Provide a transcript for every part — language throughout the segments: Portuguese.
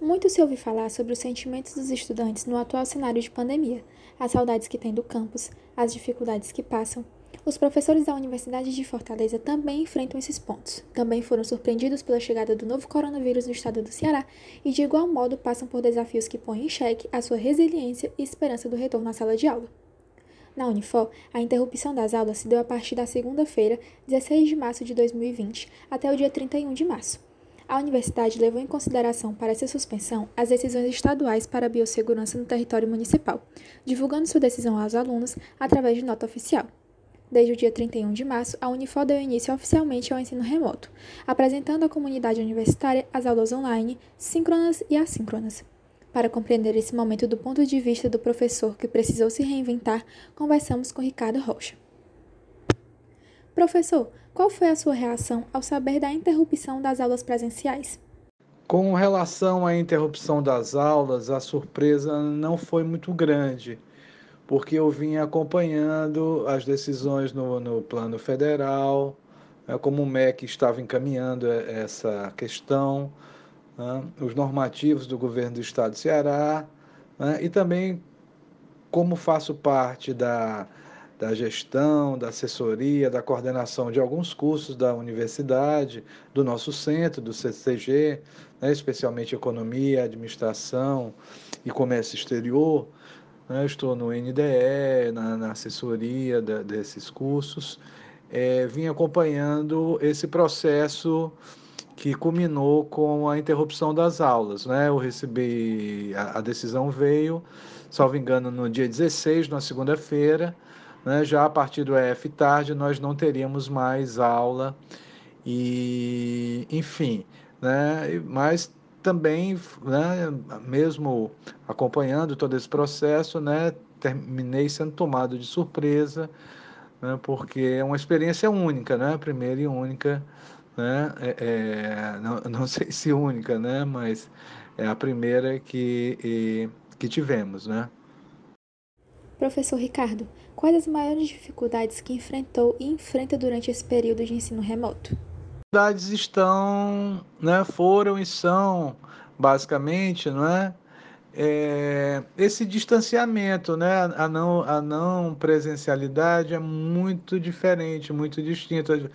Muito se ouve falar sobre os sentimentos dos estudantes no atual cenário de pandemia, as saudades que têm do campus, as dificuldades que passam. Os professores da Universidade de Fortaleza também enfrentam esses pontos. Também foram surpreendidos pela chegada do novo coronavírus no estado do Ceará e, de igual modo, passam por desafios que põem em xeque a sua resiliência e esperança do retorno à sala de aula. Na Unifor, a interrupção das aulas se deu a partir da segunda-feira, 16 de março de 2020, até o dia 31 de março. A universidade levou em consideração para essa suspensão as decisões estaduais para a biossegurança no território municipal, divulgando sua decisão aos alunos através de nota oficial. Desde o dia 31 de março, a Unifor deu início oficialmente ao ensino remoto, apresentando à comunidade universitária as aulas online, síncronas e assíncronas. Para compreender esse momento do ponto de vista do professor que precisou se reinventar, conversamos com Ricardo Rocha. Professor, qual foi a sua reação ao saber da interrupção das aulas presenciais? Com relação à interrupção das aulas, a surpresa não foi muito grande, porque eu vinha acompanhando as decisões no, no plano federal, né, como o MEC estava encaminhando essa questão, né, os normativos do governo do estado de Ceará, né, e também como faço parte da da gestão, da assessoria, da coordenação de alguns cursos da universidade, do nosso centro, do CCG, né, especialmente Economia, Administração e Comércio Exterior. Né, estou no NDE, na, na assessoria da, desses cursos. É, vim acompanhando esse processo que culminou com a interrupção das aulas. Né? Eu recebi, a, a decisão veio, salvo engano, no dia 16, na segunda-feira, né? Já a partir do EF tarde, nós não teríamos mais aula, e enfim, né? mas também, né, mesmo acompanhando todo esse processo, né, terminei sendo tomado de surpresa, né, porque é uma experiência única, né, primeira e única, né, é, é, não, não sei se única, né, mas é a primeira que, e, que tivemos, né. Professor Ricardo, quais as maiores dificuldades que enfrentou e enfrenta durante esse período de ensino remoto? Dificuldades estão, né, foram e são, basicamente, não é? é, esse distanciamento, né, a não, a não presencialidade é muito diferente, muito distinta.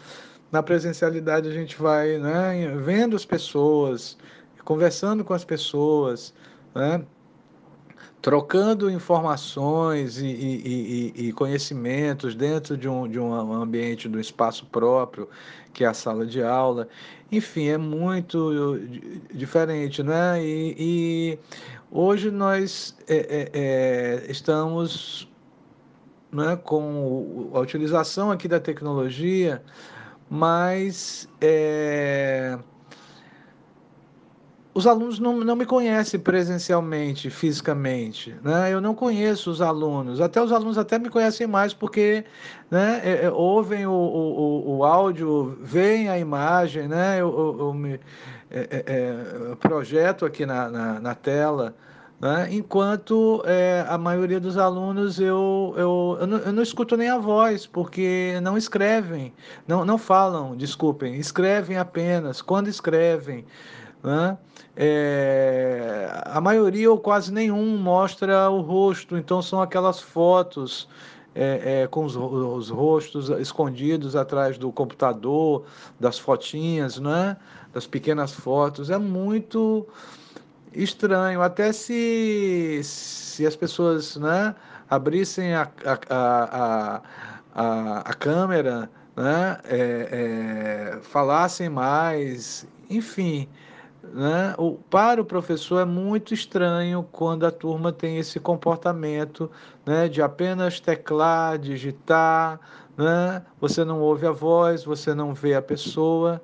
Na presencialidade a gente vai né, vendo as pessoas, conversando com as pessoas, né, trocando informações e, e, e, e, conhecimentos dentro de um, de um ambiente, de um espaço próprio, que é a sala de aula. Enfim, é muito diferente, né? E, hoje nós é, é, é, estamos né, com a utilização aqui da tecnologia, mas é, os alunos não, não me conhecem presencialmente, fisicamente, né? Eu não conheço os alunos, até os alunos até me conhecem mais porque, né, é, é, ouvem o, o, o áudio, veem a imagem, né? Eu, eu, eu me é, é, é projeto aqui na, na, na tela, né? enquanto é, a maioria dos alunos eu, eu, eu não, eu, não, escuto nem a voz, porque não escrevem, não, não falam, desculpem, escrevem apenas, quando escrevem. Né? É, a maioria ou quase nenhum mostra o rosto, então são aquelas fotos é, é, com os, os, rostos escondidos atrás do computador, das fotinhas, né? das pequenas fotos. É muito estranho, até se, se as pessoas né, abrissem a, a, a, a, câmera, né, falassem mais, enfim. Né? O, para o professor é muito estranho quando a turma tem esse comportamento né, de apenas teclar, digitar, né? você não ouve a voz, você não vê a pessoa.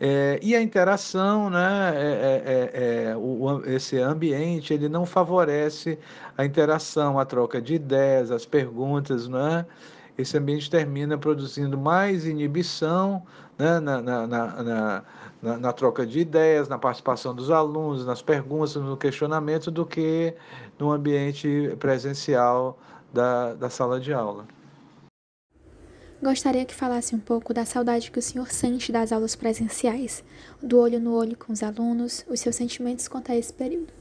É, e a interação, né, é, é, é, é o, esse ambiente, ele não favorece a interação, a troca de ideias, as perguntas, né? Esse ambiente termina produzindo mais inibição né, na, na, na, na, troca de ideias, na participação dos alunos, nas perguntas, no questionamento, do que no ambiente presencial da, da sala de aula. Gostaria que falasse um pouco da saudade que o senhor sente das aulas presenciais, do olho no olho com os alunos, os seus sentimentos quanto a esse período.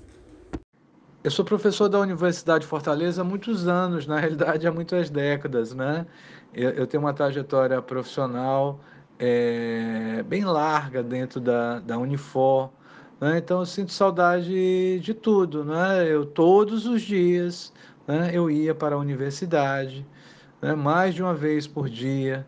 Eu sou professor da Universidade de Fortaleza há muitos anos, na realidade há muitas décadas, né? Eu, eu tenho uma trajetória profissional é, bem larga dentro da, da Unifor, né? então eu sinto saudade de tudo, né? Eu todos os dias, né? Eu ia para a universidade, né, mais de uma vez por dia,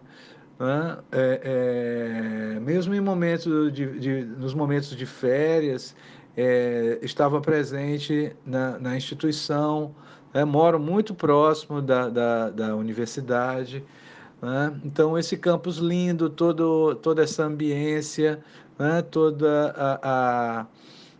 né, é, é, mesmo em momentos de, de, nos momentos de férias, é, estava presente na, na instituição, né, moro muito próximo da, da, da universidade, né, então esse campus lindo, todo, toda essa ambiência, né, toda a, a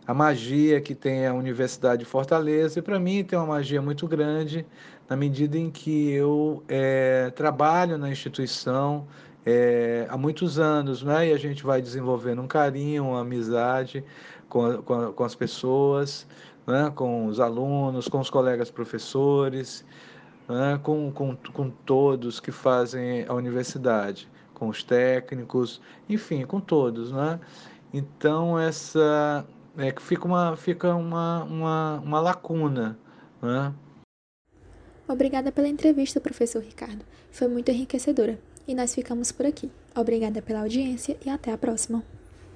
a magia que tem a Universidade de Fortaleza, e para mim tem uma magia muito grande, na medida em que eu é, trabalho na instituição é, há muitos anos, né? e a gente vai desenvolvendo um carinho, uma amizade com, com, com as pessoas, né? com os alunos, com os colegas professores, né? com, com, com todos que fazem a universidade, com os técnicos, enfim, com todos. Né? Então, essa é que fica uma, fica uma, uma, uma lacuna. Né? Obrigada pela entrevista, professor Ricardo. Foi muito enriquecedora. E nós ficamos por aqui. Obrigada pela audiência e até a próxima.